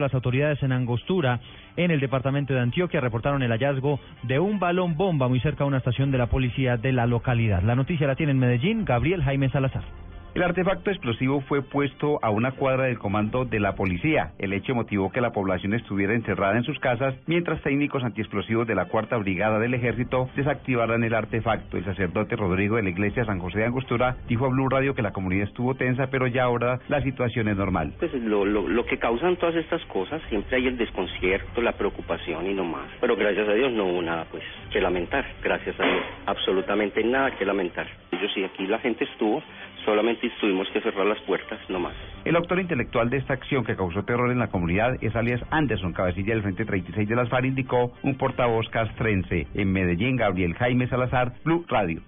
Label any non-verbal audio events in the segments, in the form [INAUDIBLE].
Las autoridades en Angostura, en el departamento de Antioquia, reportaron el hallazgo de un balón bomba muy cerca de una estación de la policía de la localidad. La noticia la tiene en Medellín Gabriel Jaime Salazar. El artefacto explosivo fue puesto a una cuadra del comando de la policía. El hecho motivó que la población estuviera encerrada en sus casas mientras técnicos antiexplosivos de la Cuarta Brigada del Ejército desactivaran el artefacto. El sacerdote Rodrigo de la Iglesia San José de Angostura dijo a Blue Radio que la comunidad estuvo tensa, pero ya ahora la situación es normal. Pues lo, lo, lo que causan todas estas cosas, siempre hay el desconcierto, la preocupación y no más. Pero gracias a Dios no hubo nada pues que lamentar, gracias a Dios. Absolutamente nada que lamentar. Yo sí, aquí la gente estuvo, solamente tuvimos que cerrar las puertas, no más. El autor intelectual de esta acción que causó terror en la comunidad es alias Anderson, cabecilla del Frente 36 de las FARC, indicó un portavoz castrense. En Medellín, Gabriel Jaime Salazar, Blue Radio.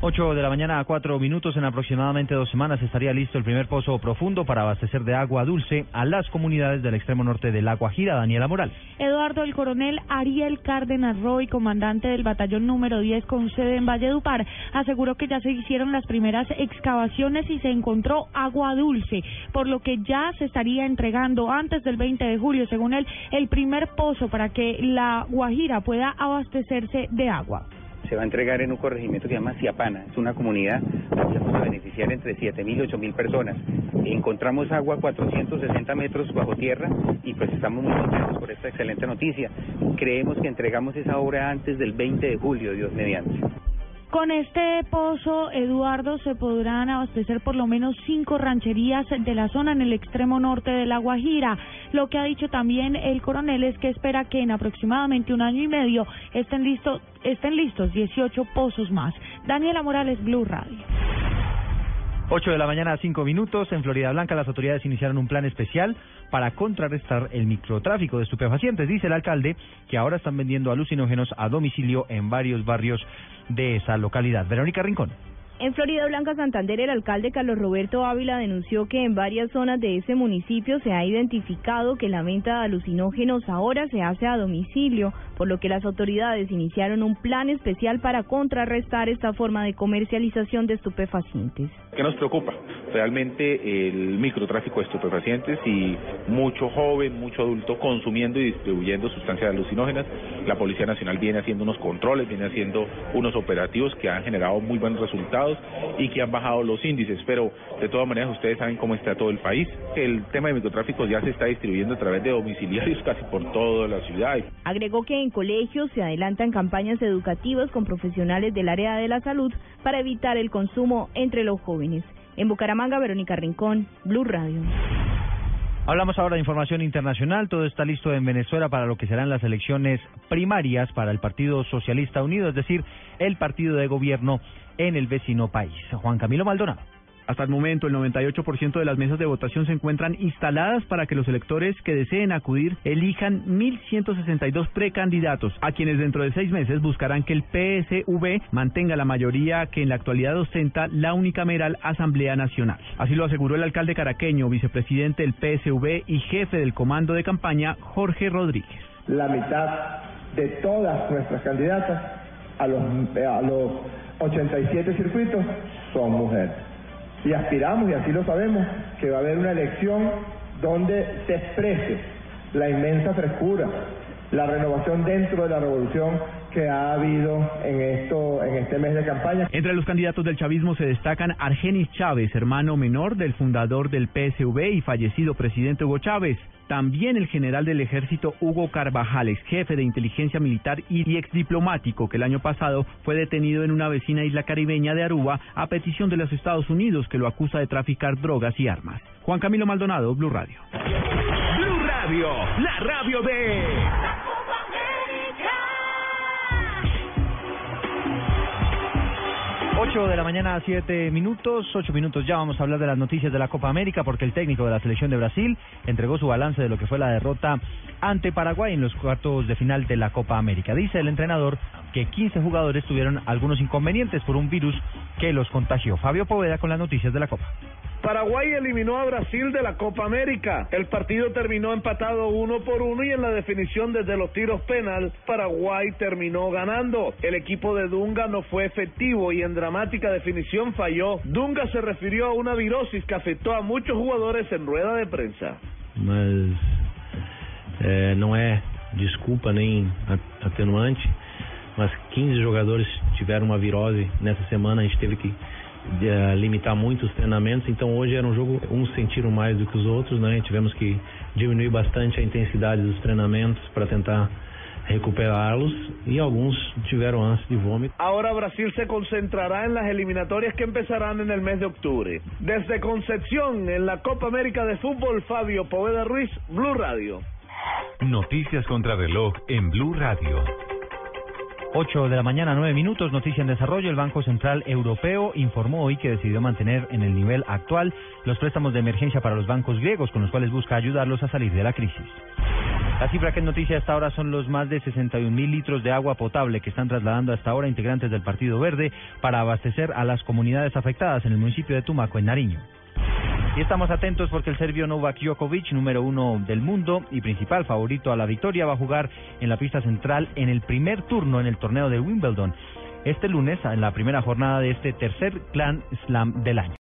8 de la mañana a 4 minutos, en aproximadamente dos semanas estaría listo el primer pozo profundo para abastecer de agua dulce a las comunidades del extremo norte de La Guajira. Daniela Morales. Eduardo, el coronel Ariel Cárdenas Roy, comandante del batallón número 10 con sede en Valledupar, aseguró que ya se hicieron las primeras excavaciones y se encontró agua dulce, por lo que ya se estaría entregando antes del 20 de julio, según él, el primer pozo para que La Guajira pueda abastecerse de agua se va a entregar en un corregimiento que se llama Ciapana. Es una comunidad que vamos a beneficiar entre 7.000 y 8.000 personas. Encontramos agua a 460 metros bajo tierra y pues estamos muy contentos por esta excelente noticia. Creemos que entregamos esa obra antes del 20 de julio, Dios mediante. Con este pozo, Eduardo, se podrán abastecer por lo menos cinco rancherías de la zona en el extremo norte de La Guajira. Lo que ha dicho también el coronel es que espera que en aproximadamente un año y medio estén, listos estén listos 18 pozos más. Daniela Morales, Blue Radio. 8 de la mañana a 5 minutos. En Florida Blanca las autoridades iniciaron un plan especial para contrarrestar el microtráfico de estupefacientes. Dice el alcalde que ahora están vendiendo alucinógenos a domicilio en varios barrios de esa localidad. Verónica Rincón. En Florida Blanca, Santander, el alcalde Carlos Roberto Ávila denunció que en varias zonas de ese municipio se ha identificado que la venta de alucinógenos ahora se hace a domicilio, por lo que las autoridades iniciaron un plan especial para contrarrestar esta forma de comercialización de estupefacientes. ¿Qué nos preocupa? Realmente el microtráfico de estupefacientes y mucho joven, mucho adulto consumiendo y distribuyendo sustancias alucinógenas. La Policía Nacional viene haciendo unos controles, viene haciendo unos operativos que han generado muy buenos resultados y que han bajado los índices, pero de todas maneras ustedes saben cómo está todo el país. El tema de microtráfico ya se está distribuyendo a través de domiciliarios [LAUGHS] casi por toda la ciudad. Agregó que en colegios se adelantan campañas educativas con profesionales del área de la salud para evitar el consumo entre los jóvenes. En Bucaramanga, Verónica Rincón, Blue Radio. Hablamos ahora de información internacional. Todo está listo en Venezuela para lo que serán las elecciones primarias para el Partido Socialista Unido, es decir, el partido de gobierno en el vecino país. Juan Camilo Maldonado. Hasta el momento, el 98% de las mesas de votación se encuentran instaladas para que los electores que deseen acudir elijan 1.162 precandidatos, a quienes dentro de seis meses buscarán que el PSV mantenga la mayoría que en la actualidad ostenta la unicameral Asamblea Nacional. Así lo aseguró el alcalde caraqueño, vicepresidente del PSV y jefe del comando de campaña, Jorge Rodríguez. La mitad de todas nuestras candidatas a los, a los 87 circuitos son mujeres. Y aspiramos, y así lo sabemos, que va a haber una elección donde se exprese la inmensa frescura, la renovación dentro de la revolución que ha habido en esto en este mes de campaña. Entre los candidatos del chavismo se destacan Argenis Chávez, hermano menor del fundador del PSV y fallecido presidente Hugo Chávez. También el general del ejército Hugo Carvajal, ex jefe de inteligencia militar y ex diplomático, que el año pasado fue detenido en una vecina isla caribeña de Aruba a petición de los Estados Unidos, que lo acusa de traficar drogas y armas. Juan Camilo Maldonado, Blue Radio. Blue Radio, la radio de... 8 de la mañana, 7 minutos, 8 minutos ya vamos a hablar de las noticias de la Copa América porque el técnico de la selección de Brasil entregó su balance de lo que fue la derrota ante Paraguay en los cuartos de final de la Copa América. Dice el entrenador que 15 jugadores tuvieron algunos inconvenientes por un virus que los contagió. Fabio Poveda con las noticias de la Copa. Paraguay eliminó a Brasil de la Copa América. El partido terminó empatado uno por uno y en la definición desde los tiros penal, Paraguay terminó ganando. El equipo de Dunga no fue efectivo y en dramática definición falló. Dunga se refirió a una virosis que afectó a muchos jugadores en rueda de prensa. Mas é, não é desculpa nem atenuante, mas 15 jogadores tiveram uma virose nessa semana, a gente teve que de, limitar muito os treinamentos, então hoje era um jogo, uns sentiram mais do que os outros, né? Tivemos que diminuir bastante a intensidade dos treinamentos para tentar recuperarlos y algunos tiveram ânsia de vómito. Ahora Brasil se concentrará en las eliminatorias que empezarán en el mes de octubre. Desde Concepción, en la Copa América de Fútbol, Fabio Poveda Ruiz, Blue Radio. Noticias contra reloj en Blue Radio. 8 de la mañana, 9 minutos, noticia en desarrollo. El Banco Central Europeo informó hoy que decidió mantener en el nivel actual los préstamos de emergencia para los bancos griegos, con los cuales busca ayudarlos a salir de la crisis. La cifra que es noticia hasta ahora son los más de 61 mil litros de agua potable que están trasladando hasta ahora integrantes del Partido Verde para abastecer a las comunidades afectadas en el municipio de Tumaco, en Nariño. Y estamos atentos porque el serbio Novak Djokovic, número uno del mundo y principal favorito a la victoria, va a jugar en la pista central en el primer turno en el torneo de Wimbledon este lunes en la primera jornada de este tercer Grand Slam del año.